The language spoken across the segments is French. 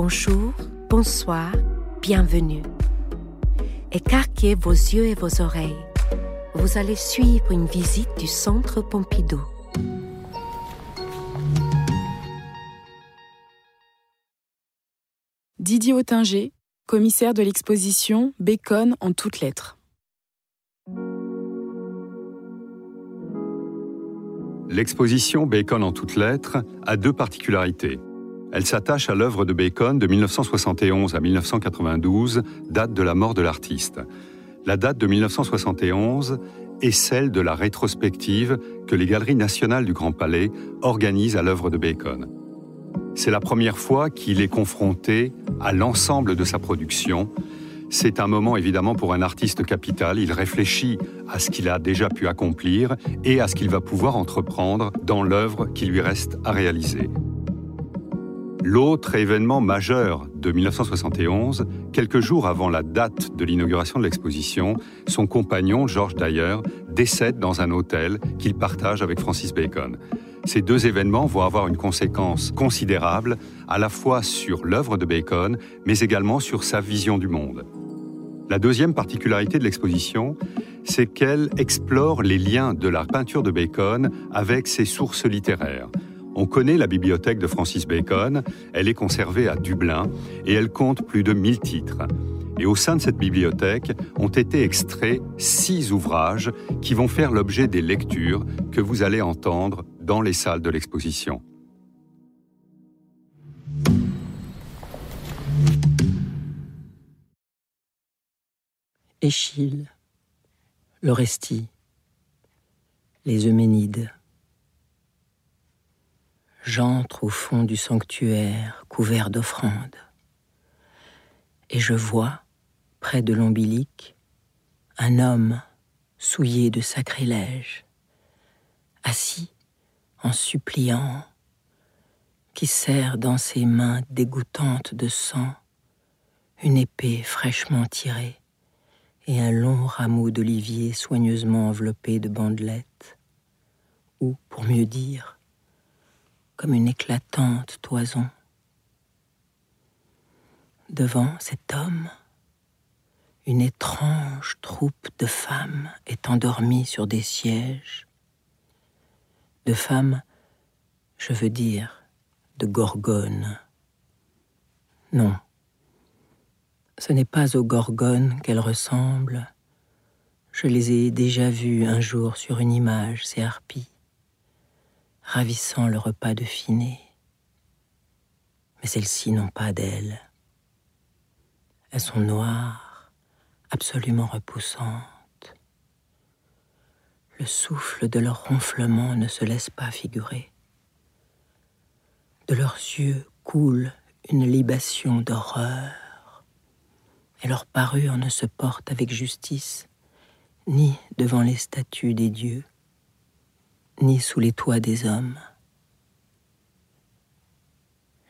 Bonjour, bonsoir, bienvenue. Écarquez vos yeux et vos oreilles. Vous allez suivre une visite du Centre Pompidou. Didier Autinger, commissaire de l'exposition Bacon en toutes lettres. L'exposition Bacon en toutes lettres a deux particularités. Elle s'attache à l'œuvre de Bacon de 1971 à 1992, date de la mort de l'artiste. La date de 1971 est celle de la rétrospective que les Galeries nationales du Grand Palais organisent à l'œuvre de Bacon. C'est la première fois qu'il est confronté à l'ensemble de sa production c'est un moment évidemment pour un artiste capital. Il réfléchit à ce qu'il a déjà pu accomplir et à ce qu'il va pouvoir entreprendre dans l'œuvre qui lui reste à réaliser. L'autre événement majeur de 1971, quelques jours avant la date de l'inauguration de l'exposition, son compagnon, George Dyer, décède dans un hôtel qu'il partage avec Francis Bacon. Ces deux événements vont avoir une conséquence considérable à la fois sur l'œuvre de Bacon, mais également sur sa vision du monde. La deuxième particularité de l'exposition, c'est qu'elle explore les liens de la peinture de Bacon avec ses sources littéraires. On connaît la bibliothèque de Francis Bacon, elle est conservée à Dublin et elle compte plus de 1000 titres. Et au sein de cette bibliothèque ont été extraits six ouvrages qui vont faire l'objet des lectures que vous allez entendre dans les salles de l'exposition. Échille, l'Orestie, les Euménides. J'entre au fond du sanctuaire couvert d'offrandes, et je vois, près de l'ombilic, un homme souillé de sacrilège, assis en suppliant, qui serre dans ses mains dégoûtantes de sang une épée fraîchement tirée et un long rameau d'olivier soigneusement enveloppé de bandelettes, ou, pour mieux dire, comme une éclatante toison. Devant cet homme, une étrange troupe de femmes est endormie sur des sièges. De femmes, je veux dire, de gorgones. Non, ce n'est pas aux gorgones qu'elles ressemblent. Je les ai déjà vues un jour sur une image, ces harpies, ravissant le repas de finet. Mais celles-ci n'ont pas d'ailes. Elles sont noires, absolument repoussantes. Le souffle de leur ronflement ne se laisse pas figurer. De leurs yeux coule une libation d'horreur et leur parure ne se porte avec justice, ni devant les statues des dieux, ni sous les toits des hommes.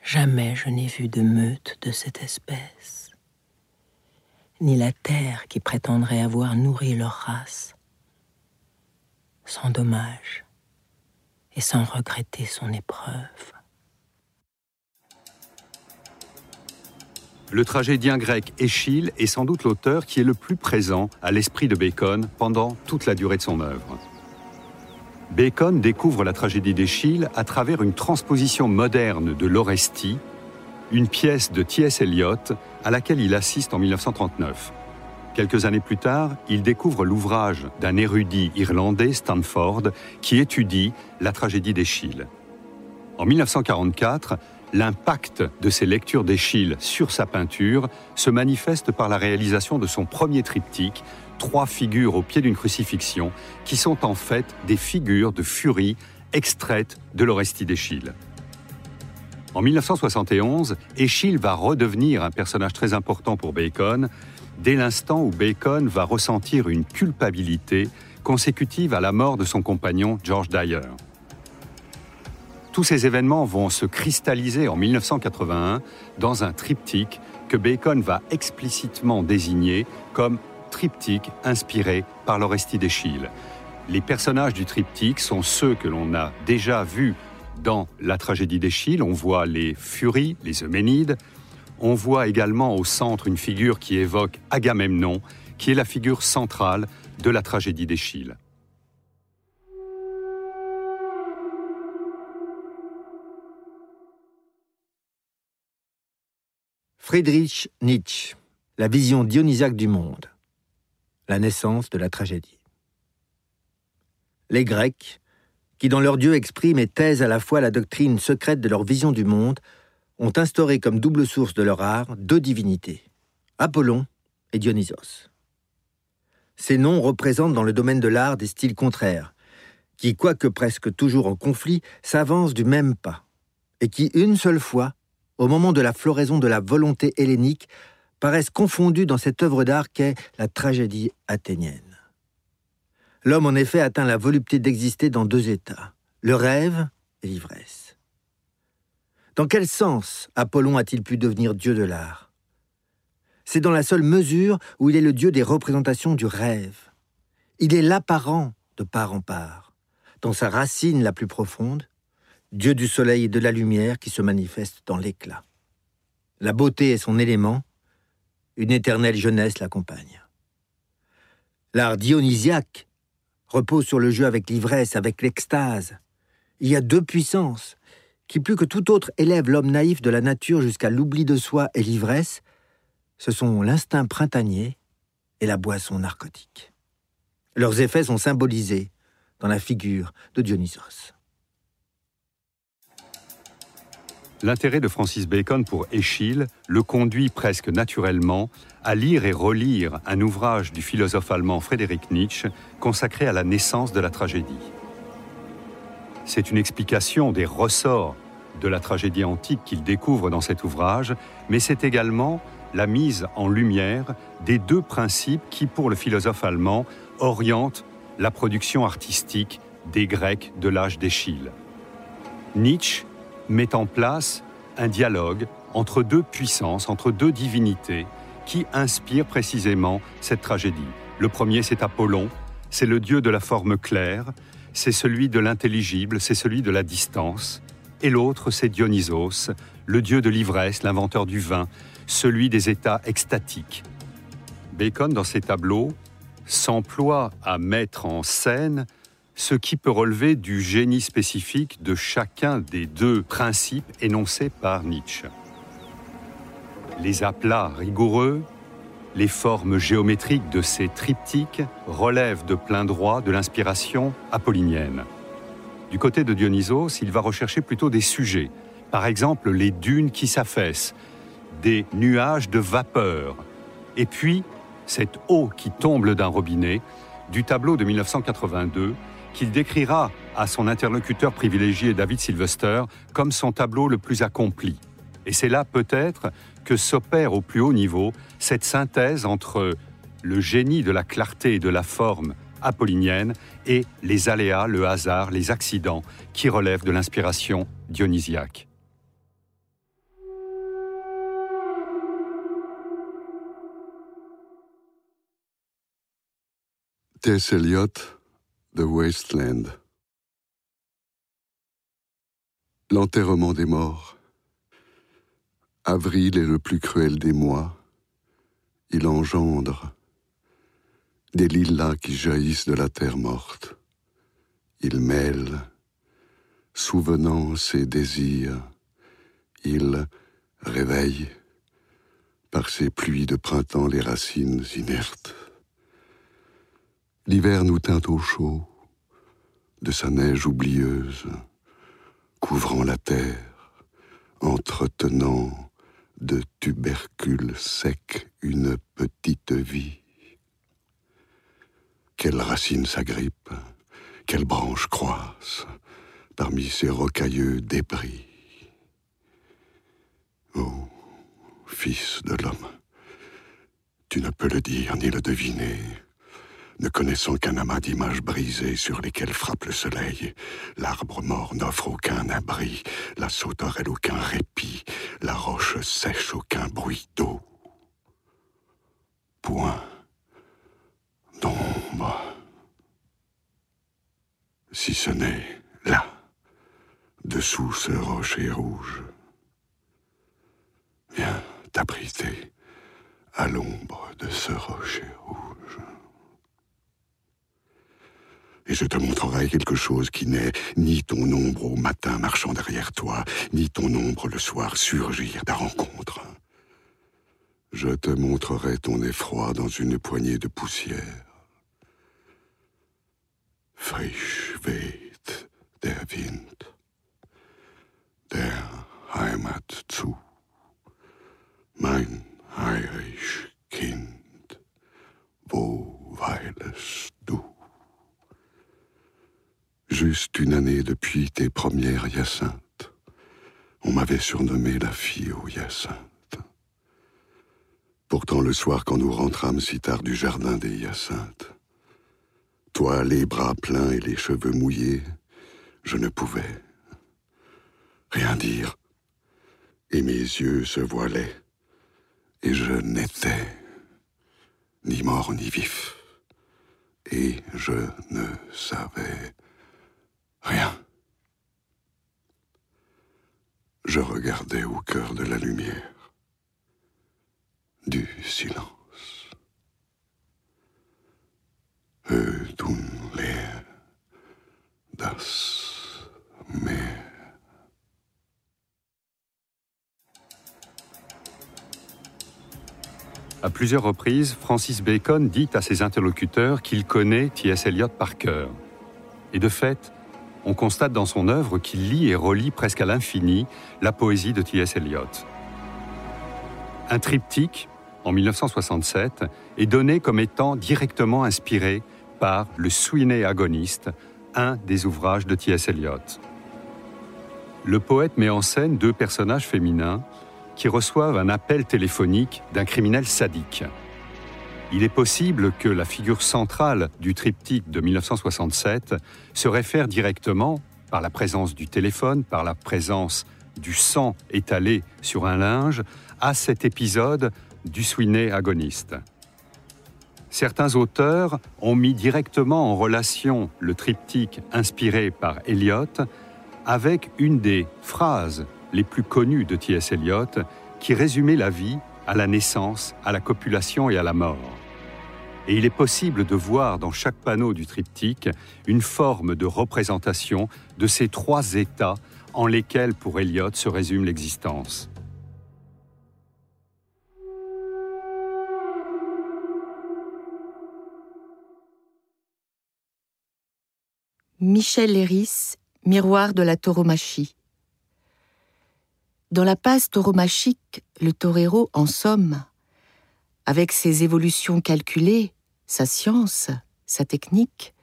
Jamais je n'ai vu de meute de cette espèce, ni la terre qui prétendrait avoir nourri leur race, sans dommage et sans regretter son épreuve. Le tragédien grec Échille est sans doute l'auteur qui est le plus présent à l'esprit de Bacon pendant toute la durée de son œuvre. Bacon découvre la tragédie d'Échille à travers une transposition moderne de l'Orestie, une pièce de T.S. Eliot à laquelle il assiste en 1939. Quelques années plus tard, il découvre l'ouvrage d'un érudit irlandais, Stanford, qui étudie la tragédie d'Échille. En 1944, L'impact de ses lectures d'Échille sur sa peinture se manifeste par la réalisation de son premier triptyque, trois figures au pied d'une crucifixion, qui sont en fait des figures de furie extraites de l'Orestie d'Échille. En 1971, Échille va redevenir un personnage très important pour Bacon, dès l'instant où Bacon va ressentir une culpabilité consécutive à la mort de son compagnon George Dyer. Tous ces événements vont se cristalliser en 1981 dans un triptyque que Bacon va explicitement désigner comme triptyque inspiré par l'Orestie d'Échille. Les personnages du triptyque sont ceux que l'on a déjà vus dans la tragédie d'Échille. On voit les Furies, les Euménides. on voit également au centre une figure qui évoque Agamemnon, qui est la figure centrale de la tragédie d'Échille. Friedrich Nietzsche, la vision dionysiaque du monde, la naissance de la tragédie. Les Grecs, qui dans leur Dieu expriment et taisent à la fois la doctrine secrète de leur vision du monde, ont instauré comme double source de leur art deux divinités, Apollon et Dionysos. Ces noms représentent dans le domaine de l'art des styles contraires, qui, quoique presque toujours en conflit, s'avancent du même pas, et qui, une seule fois, au moment de la floraison de la volonté hellénique, paraissent confondus dans cette œuvre d'art qu'est la tragédie athénienne. L'homme en effet atteint la volupté d'exister dans deux états, le rêve et l'ivresse. Dans quel sens Apollon a-t-il pu devenir dieu de l'art? C'est dans la seule mesure où il est le dieu des représentations du rêve. Il est l'apparent de part en part, dans sa racine la plus profonde, dieu du soleil et de la lumière qui se manifeste dans l'éclat. La beauté est son élément, une éternelle jeunesse l'accompagne. L'art dionysiaque repose sur le jeu avec l'ivresse, avec l'extase. Il y a deux puissances, qui plus que tout autre élève l'homme naïf de la nature jusqu'à l'oubli de soi et l'ivresse, ce sont l'instinct printanier et la boisson narcotique. Leurs effets sont symbolisés dans la figure de Dionysos. L'intérêt de Francis Bacon pour Échille le conduit presque naturellement à lire et relire un ouvrage du philosophe allemand Friedrich Nietzsche consacré à la naissance de la tragédie. C'est une explication des ressorts de la tragédie antique qu'il découvre dans cet ouvrage, mais c'est également la mise en lumière des deux principes qui, pour le philosophe allemand, orientent la production artistique des Grecs de l'âge d'Échille. Nietzsche met en place un dialogue entre deux puissances, entre deux divinités, qui inspirent précisément cette tragédie. Le premier, c'est Apollon, c'est le dieu de la forme claire, c'est celui de l'intelligible, c'est celui de la distance. Et l'autre, c'est Dionysos, le dieu de l'ivresse, l'inventeur du vin, celui des états extatiques. Bacon, dans ses tableaux, s'emploie à mettre en scène ce qui peut relever du génie spécifique de chacun des deux principes énoncés par Nietzsche. Les aplats rigoureux, les formes géométriques de ces triptyques relèvent de plein droit de l'inspiration apollinienne. Du côté de Dionysos, il va rechercher plutôt des sujets, par exemple les dunes qui s'affaissent, des nuages de vapeur, et puis cette eau qui tombe d'un robinet du tableau de 1982 qu'il décrira à son interlocuteur privilégié David Sylvester comme son tableau le plus accompli. Et c'est là peut-être que s'opère au plus haut niveau cette synthèse entre le génie de la clarté et de la forme apollinienne et les aléas, le hasard, les accidents qui relèvent de l'inspiration dionysiaque. T.S. Eliot, The Wasteland. L'enterrement des morts. Avril est le plus cruel des mois. Il engendre des lilas qui jaillissent de la terre morte. Il mêle souvenance et désir. Il réveille par ses pluies de printemps les racines inertes. L'hiver nous teint au chaud de sa neige oublieuse, couvrant la terre, entretenant de tubercules secs une petite vie. Quelles racines s'agrippent, quelles branches croissent parmi ces rocailleux débris. Oh, fils de l'homme, tu ne peux le dire ni le deviner ne connaissant qu'un amas d'images brisées sur lesquelles frappe le soleil. L'arbre mort n'offre aucun abri, la sauterelle aucun répit, la roche sèche aucun bruit d'eau. Point d'ombre. Si ce n'est là, dessous ce rocher rouge. Viens, t'abriter à l'ombre de ce rocher rouge. Et je te montrerai quelque chose qui n'est ni ton ombre au matin marchant derrière toi, ni ton ombre le soir surgir ta rencontre. Je te montrerai ton effroi dans une poignée de poussière. Frisch weht der Wind der Heimat zu, mein Juste une année depuis tes premières hyacinthes, on m'avait surnommé la fille aux hyacinthes. Pourtant, le soir, quand nous rentrâmes si tard du jardin des hyacinthes, toi, les bras pleins et les cheveux mouillés, je ne pouvais rien dire, et mes yeux se voilaient, et je n'étais ni mort ni vif, et je ne savais rien. Je regardais au cœur de la lumière, du silence. Ödun leer, das Meer. À plusieurs reprises, Francis Bacon dit à ses interlocuteurs qu'il connaît T.S. Eliot par cœur. Et de fait, on constate dans son œuvre qu'il lit et relit presque à l'infini la poésie de T.S. Eliot. Un triptyque, en 1967, est donné comme étant directement inspiré par Le Sweeney Agoniste, un des ouvrages de T.S. Eliot. Le poète met en scène deux personnages féminins qui reçoivent un appel téléphonique d'un criminel sadique. Il est possible que la figure centrale du triptyque de 1967 se réfère directement, par la présence du téléphone, par la présence du sang étalé sur un linge, à cet épisode du Sweeney agoniste. Certains auteurs ont mis directement en relation le triptyque inspiré par Eliot avec une des phrases les plus connues de T.S. Eliot qui résumait la vie à la naissance, à la copulation et à la mort. Et il est possible de voir dans chaque panneau du triptyque une forme de représentation de ces trois états en lesquels pour Eliot se résume l'existence. Michel Léris, Miroir de la tauromachie. Dans la passe tauromachique, le torero, en somme, avec ses évolutions calculées, sa science, sa technique,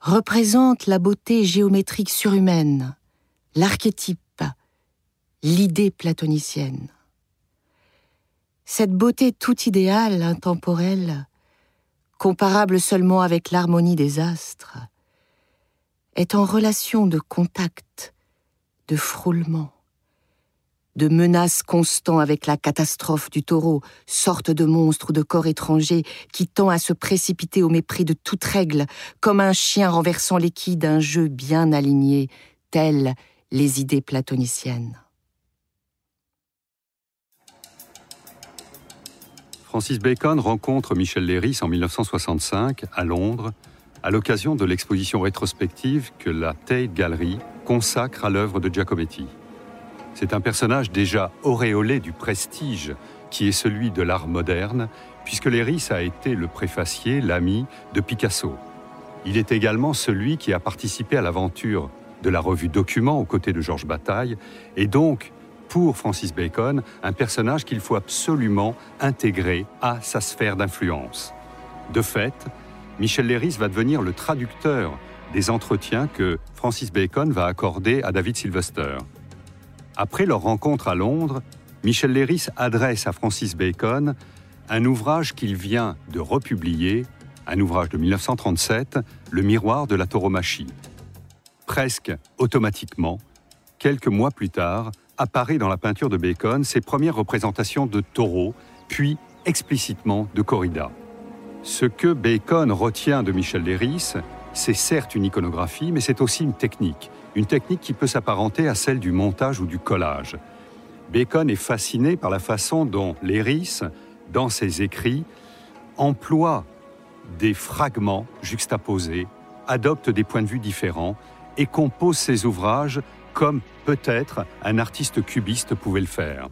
représente la beauté géométrique surhumaine, l'archétype, l'idée platonicienne. Cette beauté tout idéale, intemporelle, comparable seulement avec l'harmonie des astres, est en relation de contact, de frôlement, de menace constant avec la catastrophe du taureau, sorte de monstre ou de corps étranger qui tend à se précipiter au mépris de toute règle, comme un chien renversant l'équille d'un jeu bien aligné, telles les idées platoniciennes. Francis Bacon rencontre Michel Léris en 1965 à Londres à l'occasion de l'exposition rétrospective que la Tate Gallery consacre à l'œuvre de Giacometti. C'est un personnage déjà auréolé du prestige qui est celui de l'art moderne, puisque Léris a été le préfacier, l'ami de Picasso. Il est également celui qui a participé à l'aventure de la revue Document aux côtés de Georges Bataille, et donc, pour Francis Bacon, un personnage qu'il faut absolument intégrer à sa sphère d'influence. De fait, Michel Léris va devenir le traducteur des entretiens que Francis Bacon va accorder à David Sylvester. Après leur rencontre à Londres, Michel Léris adresse à Francis Bacon un ouvrage qu'il vient de republier, un ouvrage de 1937, Le miroir de la tauromachie. Presque automatiquement, quelques mois plus tard, apparaît dans la peinture de Bacon ses premières représentations de taureaux, puis explicitement de corrida. Ce que Bacon retient de Michel Léris, c'est certes une iconographie, mais c'est aussi une technique. Une technique qui peut s'apparenter à celle du montage ou du collage. Bacon est fasciné par la façon dont Léris, dans ses écrits, emploie des fragments juxtaposés, adopte des points de vue différents et compose ses ouvrages comme peut-être un artiste cubiste pouvait le faire.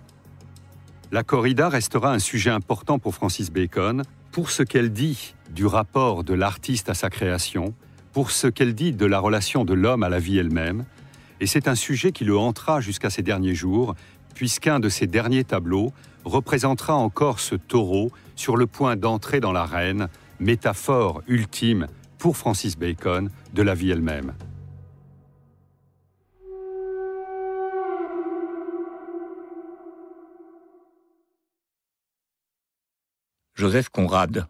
La corrida restera un sujet important pour Francis Bacon, pour ce qu'elle dit du rapport de l'artiste à sa création, pour ce qu'elle dit de la relation de l'homme à la vie elle-même, et c'est un sujet qui le hantera jusqu'à ses derniers jours, puisqu'un de ses derniers tableaux représentera encore ce taureau sur le point d'entrer dans l'arène, métaphore ultime pour Francis Bacon de la vie elle-même. Joseph Conrad,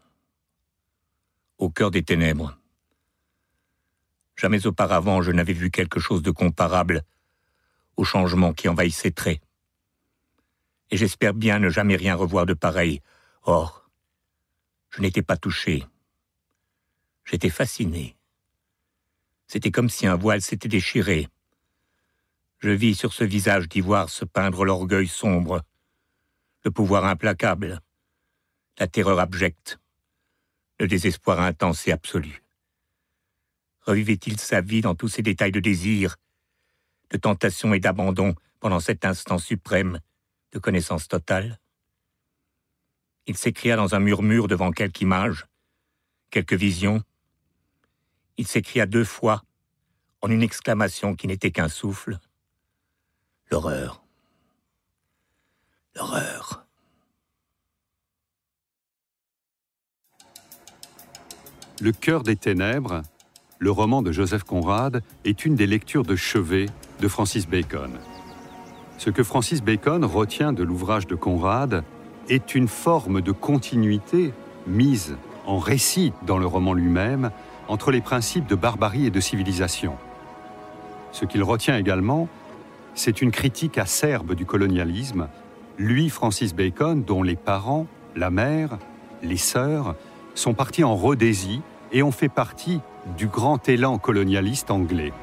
au cœur des ténèbres. Jamais auparavant je n'avais vu quelque chose de comparable au changement qui envahit ses traits. Et j'espère bien ne jamais rien revoir de pareil. Or, je n'étais pas touché. J'étais fasciné. C'était comme si un voile s'était déchiré. Je vis sur ce visage d'ivoire se peindre l'orgueil sombre, le pouvoir implacable, la terreur abjecte, le désespoir intense et absolu. Revivait-il sa vie dans tous ses détails de désir, de tentation et d'abandon pendant cet instant suprême de connaissance totale? Il s'écria dans un murmure devant quelque image, quelque vision. Il s'écria deux fois, en une exclamation qui n'était qu'un souffle. L'horreur. L'horreur. Le cœur des ténèbres, le roman de Joseph Conrad, est une des lectures de chevet de Francis Bacon. Ce que Francis Bacon retient de l'ouvrage de Conrad est une forme de continuité mise en récit dans le roman lui-même entre les principes de barbarie et de civilisation. Ce qu'il retient également, c'est une critique acerbe du colonialisme, lui, Francis Bacon, dont les parents, la mère, les sœurs, sont partis en Rhodésie et ont fait partie du grand élan colonialiste anglais.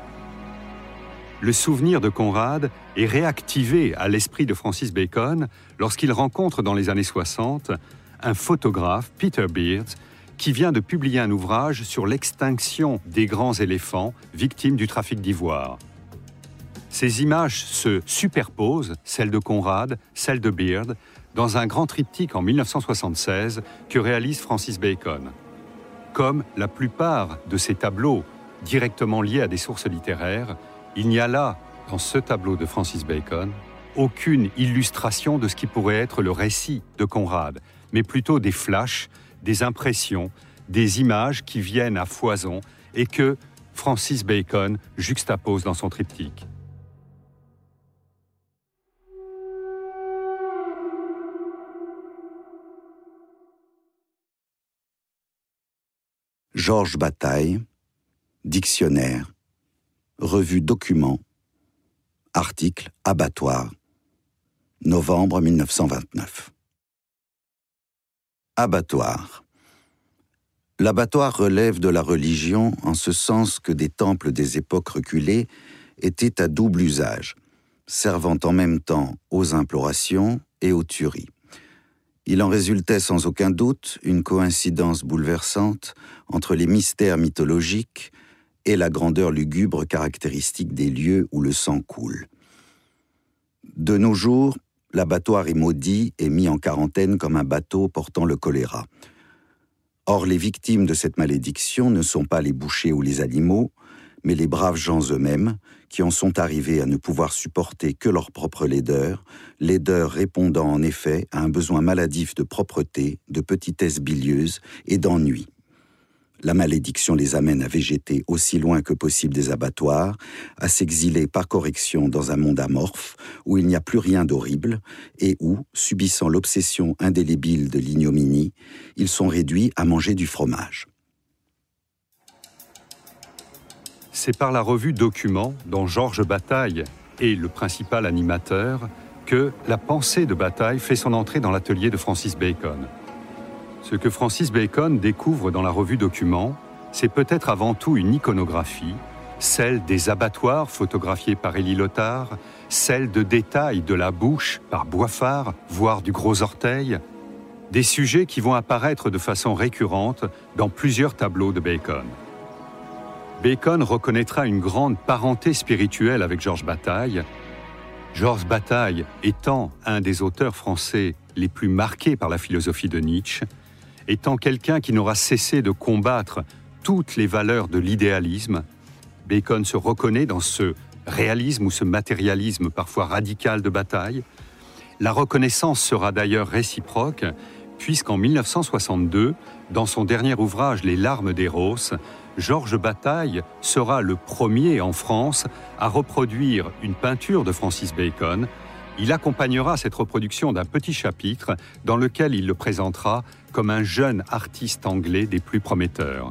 Le souvenir de Conrad est réactivé à l'esprit de Francis Bacon lorsqu'il rencontre dans les années 60 un photographe, Peter Beard, qui vient de publier un ouvrage sur l'extinction des grands éléphants victimes du trafic d'ivoire. Ces images se superposent, celles de Conrad, celles de Beard, dans un grand triptyque en 1976 que réalise Francis Bacon. Comme la plupart de ces tableaux directement liés à des sources littéraires, il n'y a là, dans ce tableau de Francis Bacon, aucune illustration de ce qui pourrait être le récit de Conrad, mais plutôt des flashs, des impressions, des images qui viennent à foison et que Francis Bacon juxtapose dans son triptyque. Georges Bataille, Dictionnaire, Revue Document, Article Abattoir, novembre 1929. Abattoir. L'abattoir relève de la religion en ce sens que des temples des époques reculées étaient à double usage, servant en même temps aux implorations et aux tueries. Il en résultait sans aucun doute une coïncidence bouleversante entre les mystères mythologiques et la grandeur lugubre caractéristique des lieux où le sang coule. De nos jours, l'abattoir est maudit et mis en quarantaine comme un bateau portant le choléra. Or, les victimes de cette malédiction ne sont pas les bouchers ou les animaux, mais les braves gens eux-mêmes, qui en sont arrivés à ne pouvoir supporter que leur propre laideur, laideur répondant en effet à un besoin maladif de propreté, de petitesse bilieuse et d'ennui. La malédiction les amène à végéter aussi loin que possible des abattoirs, à s'exiler par correction dans un monde amorphe où il n'y a plus rien d'horrible et où, subissant l'obsession indélébile de l'ignominie, ils sont réduits à manger du fromage. C'est par la revue Document, dont Georges Bataille est le principal animateur, que la pensée de Bataille fait son entrée dans l'atelier de Francis Bacon. Ce que Francis Bacon découvre dans la revue Document, c'est peut-être avant tout une iconographie, celle des abattoirs photographiés par Élie Lothar, celle de détails de la bouche par Boifard, voire du gros orteil, des sujets qui vont apparaître de façon récurrente dans plusieurs tableaux de Bacon. Bacon reconnaîtra une grande parenté spirituelle avec Georges Bataille, Georges Bataille étant un des auteurs français les plus marqués par la philosophie de Nietzsche, étant quelqu'un qui n'aura cessé de combattre toutes les valeurs de l'idéalisme, Bacon se reconnaît dans ce réalisme ou ce matérialisme parfois radical de bataille. La reconnaissance sera d'ailleurs réciproque, puisqu'en 1962, dans son dernier ouvrage Les larmes d'Eros, Georges Bataille sera le premier en France à reproduire une peinture de Francis Bacon. Il accompagnera cette reproduction d'un petit chapitre dans lequel il le présentera comme un jeune artiste anglais des plus prometteurs.